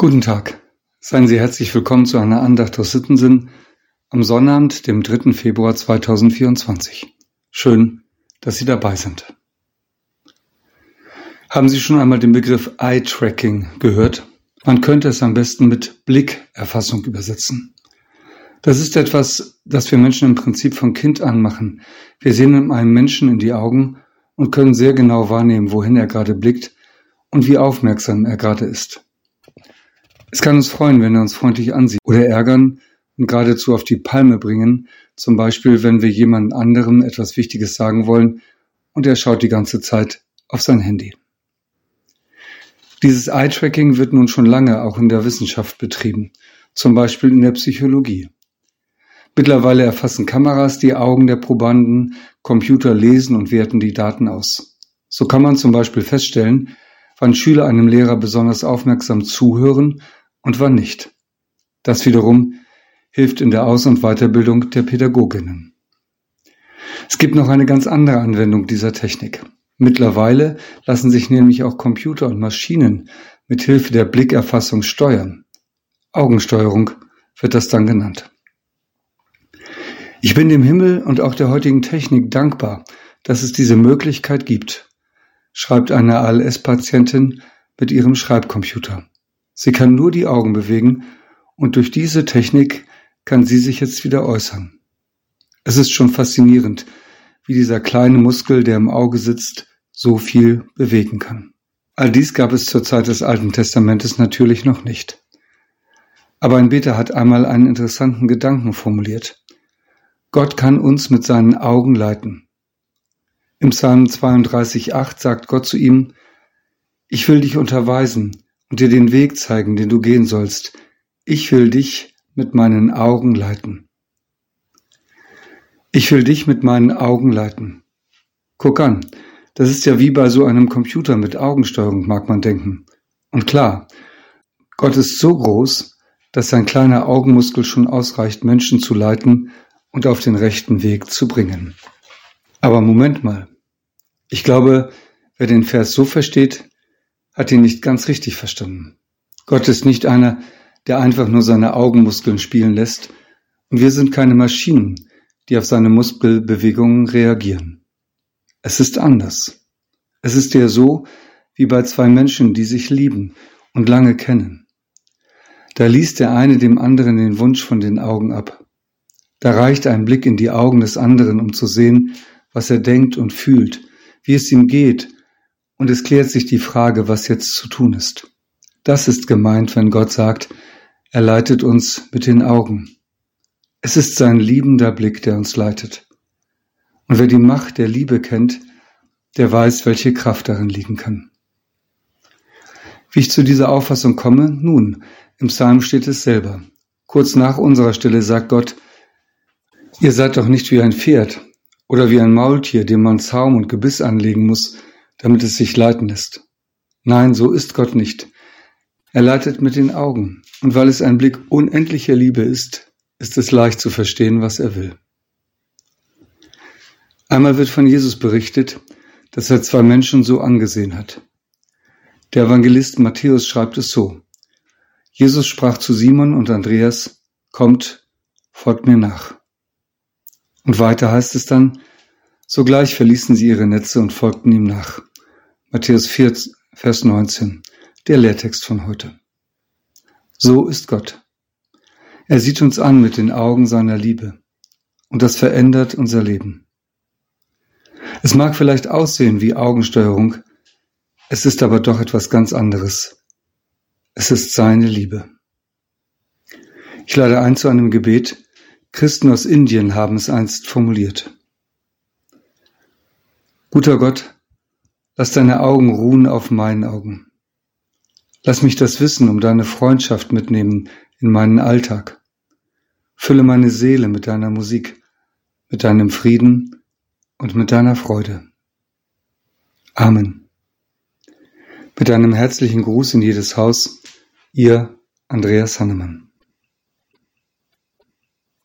Guten Tag. Seien Sie herzlich willkommen zu einer Andacht aus Sittensinn am Sonnabend, dem 3. Februar 2024. Schön, dass Sie dabei sind. Haben Sie schon einmal den Begriff Eye-Tracking gehört? Man könnte es am besten mit Blickerfassung übersetzen. Das ist etwas, das wir Menschen im Prinzip von Kind an machen. Wir sehen einem Menschen in die Augen und können sehr genau wahrnehmen, wohin er gerade blickt und wie aufmerksam er gerade ist. Es kann uns freuen, wenn er uns freundlich ansieht oder ärgern und geradezu auf die Palme bringen, zum Beispiel wenn wir jemand anderem etwas Wichtiges sagen wollen und er schaut die ganze Zeit auf sein Handy. Dieses Eye-Tracking wird nun schon lange auch in der Wissenschaft betrieben, zum Beispiel in der Psychologie. Mittlerweile erfassen Kameras die Augen der Probanden, Computer lesen und werten die Daten aus. So kann man zum Beispiel feststellen, wann Schüler einem Lehrer besonders aufmerksam zuhören und wann nicht. Das wiederum hilft in der Aus- und Weiterbildung der Pädagoginnen. Es gibt noch eine ganz andere Anwendung dieser Technik. Mittlerweile lassen sich nämlich auch Computer und Maschinen mit Hilfe der Blickerfassung steuern. Augensteuerung wird das dann genannt. Ich bin dem Himmel und auch der heutigen Technik dankbar, dass es diese Möglichkeit gibt, schreibt eine ALS-Patientin mit ihrem Schreibcomputer. Sie kann nur die Augen bewegen und durch diese Technik kann sie sich jetzt wieder äußern. Es ist schon faszinierend, wie dieser kleine Muskel, der im Auge sitzt, so viel bewegen kann. All dies gab es zur Zeit des Alten Testamentes natürlich noch nicht. Aber ein Beter hat einmal einen interessanten Gedanken formuliert. Gott kann uns mit seinen Augen leiten. Im Psalm 32,8 sagt Gott zu ihm, Ich will dich unterweisen, und dir den Weg zeigen, den du gehen sollst. Ich will dich mit meinen Augen leiten. Ich will dich mit meinen Augen leiten. Guck an, das ist ja wie bei so einem Computer mit Augensteuerung, mag man denken. Und klar, Gott ist so groß, dass sein kleiner Augenmuskel schon ausreicht, Menschen zu leiten und auf den rechten Weg zu bringen. Aber Moment mal. Ich glaube, wer den Vers so versteht, hat ihn nicht ganz richtig verstanden. Gott ist nicht einer, der einfach nur seine Augenmuskeln spielen lässt, und wir sind keine Maschinen, die auf seine Muskelbewegungen reagieren. Es ist anders. Es ist ja so wie bei zwei Menschen, die sich lieben und lange kennen. Da liest der eine dem anderen den Wunsch von den Augen ab. Da reicht ein Blick in die Augen des anderen, um zu sehen, was er denkt und fühlt, wie es ihm geht und es klärt sich die Frage, was jetzt zu tun ist. Das ist gemeint, wenn Gott sagt, er leitet uns mit den Augen. Es ist sein liebender Blick, der uns leitet. Und wer die Macht der Liebe kennt, der weiß, welche Kraft darin liegen kann. Wie ich zu dieser Auffassung komme? Nun, im Psalm steht es selber. Kurz nach unserer Stelle sagt Gott, ihr seid doch nicht wie ein Pferd oder wie ein Maultier, dem man Zaum und Gebiss anlegen muss, damit es sich leiten lässt. Nein, so ist Gott nicht. Er leitet mit den Augen, und weil es ein Blick unendlicher Liebe ist, ist es leicht zu verstehen, was er will. Einmal wird von Jesus berichtet, dass er zwei Menschen so angesehen hat. Der Evangelist Matthäus schreibt es so. Jesus sprach zu Simon und Andreas, kommt, folgt mir nach. Und weiter heißt es dann, sogleich verließen sie ihre Netze und folgten ihm nach. Matthäus 4, Vers 19, der Lehrtext von heute. So ist Gott. Er sieht uns an mit den Augen seiner Liebe und das verändert unser Leben. Es mag vielleicht aussehen wie Augensteuerung, es ist aber doch etwas ganz anderes. Es ist seine Liebe. Ich lade ein zu einem Gebet. Christen aus Indien haben es einst formuliert. Guter Gott, Lass deine Augen ruhen auf meinen Augen. Lass mich das Wissen um deine Freundschaft mitnehmen in meinen Alltag. Fülle meine Seele mit deiner Musik, mit deinem Frieden und mit deiner Freude. Amen. Mit einem herzlichen Gruß in jedes Haus, ihr Andreas Hannemann.